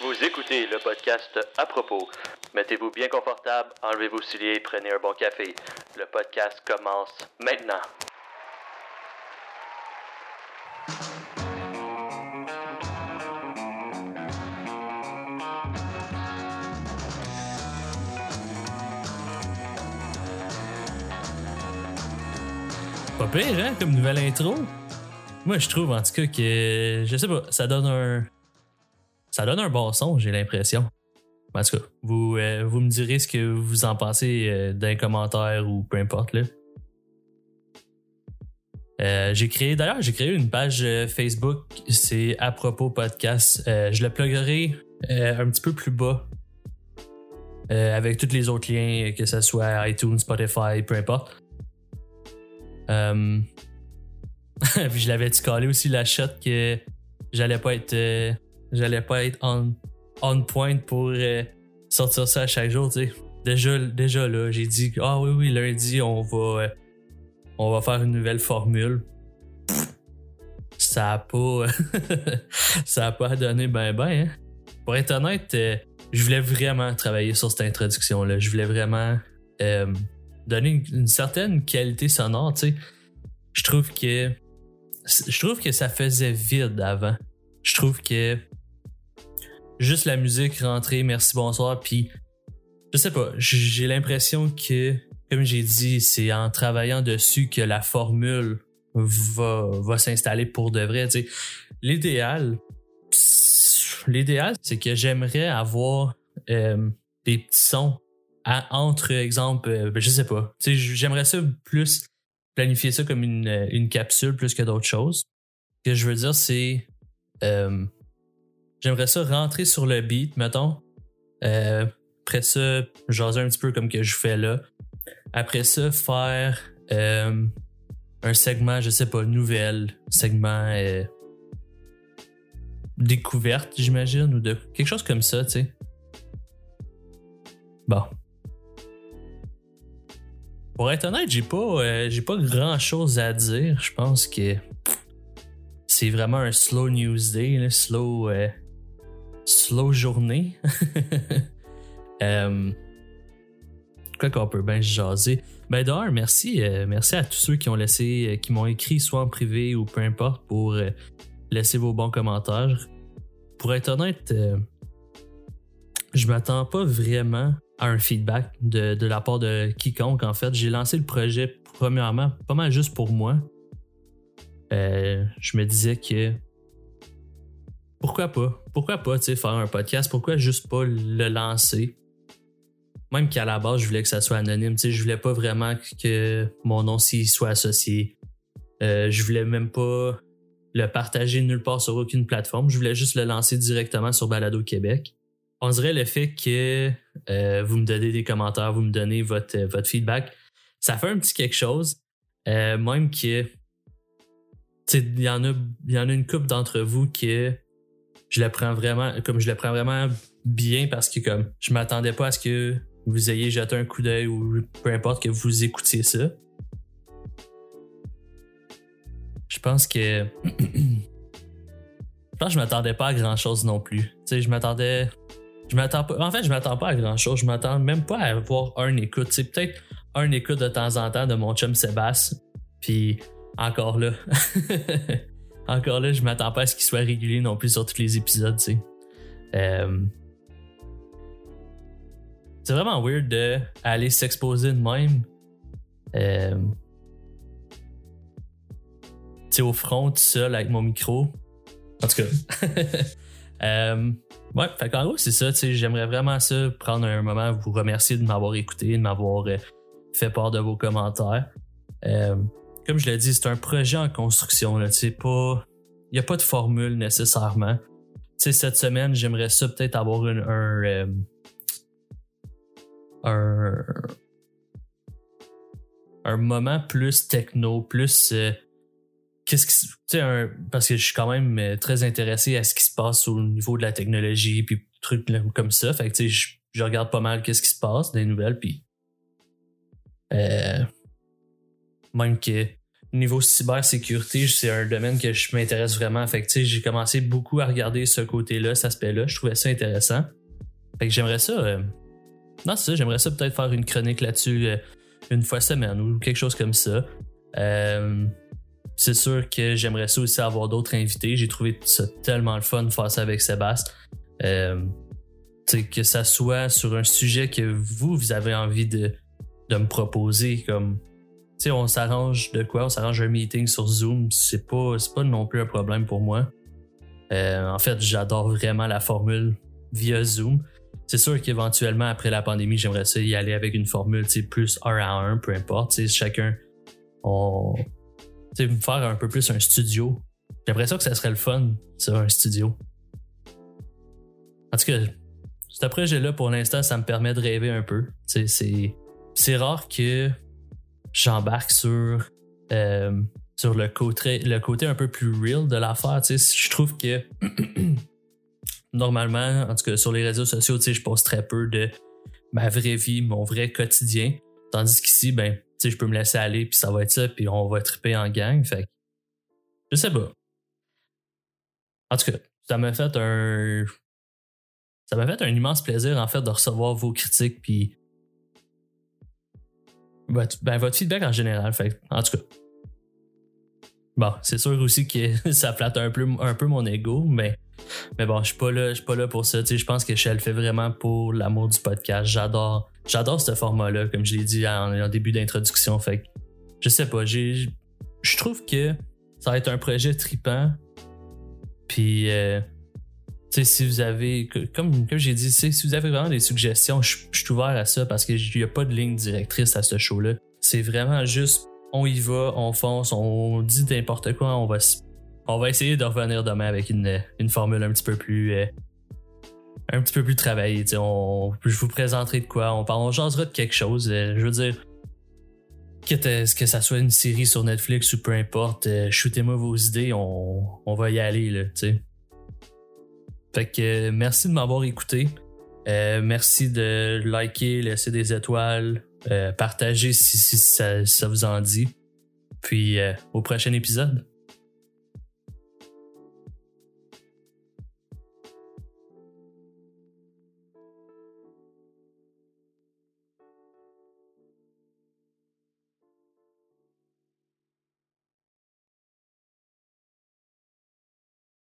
Vous écoutez le podcast à propos. Mettez-vous bien confortable, enlevez vos souliers et prenez un bon café. Le podcast commence maintenant. Pas pire, hein, comme nouvelle intro. Moi, je trouve en tout cas que, je sais pas, ça donne un. Ça donne un bon son, j'ai l'impression. En tout cas, vous, euh, vous me direz ce que vous en pensez euh, dans les commentaires ou peu importe, là. Euh, j'ai créé, d'ailleurs, j'ai créé une page Facebook, c'est à propos podcast. Je le pluguerai un petit peu plus bas avec tous les autres liens, que ce soit iTunes, Spotify, peu importe. Puis je l'avais calé aussi la shot que j'allais pas être euh, j'allais pas être on, on point pour euh, sortir ça à chaque jour, tu sais. Déjà, déjà là, j'ai dit ah oui oui lundi on va euh, on va faire une nouvelle formule. Ça a pas ça a pas donné ben ben hein. Pour être honnête, je voulais vraiment travailler sur cette introduction là, je voulais vraiment donner une, une certaine qualité sonore, tu sais. Je trouve que je trouve que ça faisait vide avant. Je trouve que juste la musique rentrée, merci bonsoir, puis je sais pas, j'ai l'impression que comme j'ai dit, c'est en travaillant dessus que la formule va, va s'installer pour de vrai. L'idéal, l'idéal, c'est que j'aimerais avoir euh, des petits sons entre exemple, euh, ben, je sais pas. J'aimerais ça plus planifier ça comme une, euh, une capsule plus que d'autres choses. Ce que je veux dire, c'est. euh, J'aimerais ça rentrer sur le beat, mettons. Euh, après ça, jaser un petit peu comme que je fais là. Après ça, faire euh, un segment, je sais pas, nouvelle, segment euh, découverte, j'imagine, ou de quelque chose comme ça, tu sais. Bon. Pour être honnête, j'ai pas, euh, j'ai pas grand chose à dire. Je pense que c'est vraiment un slow news day, slow, euh, slow journée. euh, quoi qu'on peut bien jaser. Ben d'ailleurs, merci, euh, merci à tous ceux qui ont laissé, euh, qui m'ont écrit soit en privé ou peu importe pour laisser vos bons commentaires. Pour être honnête, je m'attends pas vraiment à un feedback de, la part de quiconque. En fait, j'ai lancé le projet premièrement pas mal juste pour moi. Euh, je me disais que pourquoi pas, pourquoi pas, faire un podcast, pourquoi juste pas le lancer? Même qu'à la base, je voulais que ça soit anonyme, je voulais pas vraiment que mon nom s'y soit associé. Euh, je voulais même pas le partager nulle part sur aucune plateforme. Je voulais juste le lancer directement sur Balado Québec. On dirait le fait que euh, vous me donnez des commentaires, vous me donnez votre, euh, votre feedback, ça fait un petit quelque chose. Euh, même que il y en a y en a une couple d'entre vous que je le prends vraiment comme je prends vraiment bien parce que comme je m'attendais pas à ce que vous ayez jeté un coup d'œil ou peu importe que vous écoutiez ça. Je pense que je pense que je m'attendais pas à grand chose non plus. Je m'attendais je m'attends pas en fait, je m'attends pas à grand chose, je m'attends même pas à avoir un écoute, c'est peut-être un écoute de temps en temps de mon chum Sébastien. Puis encore là encore là, je m'attends pas à ce qu'il soit régulier non plus sur tous les épisodes. Euh, C'est vraiment weird de aller s'exposer de même. Euh, tu sais, au front, tout seul avec mon micro. En tout cas. euh, ouais, fait qu'en gros, c'est ça. J'aimerais vraiment ça, prendre un moment, vous remercier de m'avoir écouté, de m'avoir euh, fait part de vos commentaires. Euh, comme je l'ai dit, c'est un projet en construction. Sais, pas, il n'y a pas de formule nécessairement. Tu sais, cette semaine, j'aimerais ça peut-être avoir un, euh, un, un moment plus techno, plus euh, qu'est-ce qui, tu parce que je suis quand même euh, très intéressé à ce qui se passe au niveau de la technologie puis trucs comme ça. Fait que tu sais, je, regarde pas mal qu'est-ce qui se passe les nouvelles puis euh, même que niveau cybersécurité, c'est un domaine que je m'intéresse vraiment. Fait que j'ai commencé beaucoup à regarder ce côté-là, cet aspect-là. Je trouvais ça intéressant. Fait que j'aimerais ça. Euh, non, c'est ça, j'aimerais ça peut-être faire une chronique là-dessus une fois semaine ou quelque chose comme ça. Euh, c'est sûr que j'aimerais ça aussi avoir d'autres invités. J'ai trouvé ça tellement le fun de faire ça avec Sébastien. que ça soit sur un sujet que vous, vous avez envie de, me proposer, comme on s'arrange de quoi? On s'arrange un meeting sur Zoom. C'est pas, pas non plus un problème pour moi. Euh, en fait, j'adore vraiment la formule via Zoom. C'est sûr qu'éventuellement, après la pandémie, j'aimerais ça y aller avec une formule plus 1 à 1, peu importe. chacun, on. Me faire un peu plus un studio. J'aimerais ça que ça serait le fun, ça, un studio. En tout cas, ce projet-là, pour l'instant, ça me permet de rêver un peu. C'est rare que j'embarque sur, euh, sur le, côté, le côté un peu plus real de l'affaire. Je trouve que normalement, en tout cas sur les réseaux sociaux, je poste très peu de ma vraie vie, mon vrai quotidien. Tandis qu'ici, ben, je peux me laisser aller, puis ça va être ça, puis on va triper en gang. Fait je sais pas. En tout cas, ça m'a fait un. Ça m'a fait un immense plaisir, en fait, de recevoir vos critiques, puis votre, ben, votre feedback en général. Fait, en tout cas. Bon, c'est sûr aussi que ça flatte un peu, un peu mon ego, mais, mais bon, je suis pas là, je suis pas là pour ça. Je pense que je le fais vraiment pour l'amour du podcast. J'adore, j'adore ce format-là, comme je l'ai dit en, début d'introduction. Fait je sais pas, je trouve que ça va être un projet tripant. Puis euh, si vous avez, comme, comme j'ai dit, si vous avez vraiment des suggestions, je, suis ouvert à ça parce qu'il n'y a pas de ligne directrice à ce show-là. C'est vraiment juste, on y va, on fonce, on dit n'importe quoi, on va, on va essayer de revenir demain avec une, une formule un petit peu plus. Euh, un petit peu plus travaillée. On, je vous présenterai de quoi, on, parle, on jasera de quelque chose. Euh, je veux dire, que, que ça soit une série sur Netflix ou peu importe, euh, shootez-moi vos idées, on, on va y aller, là. Fait que euh, merci de m'avoir écouté. Euh, merci de liker, laisser des étoiles, euh, partager si, ça, ça, vous en dit. Puis au prochain épisode.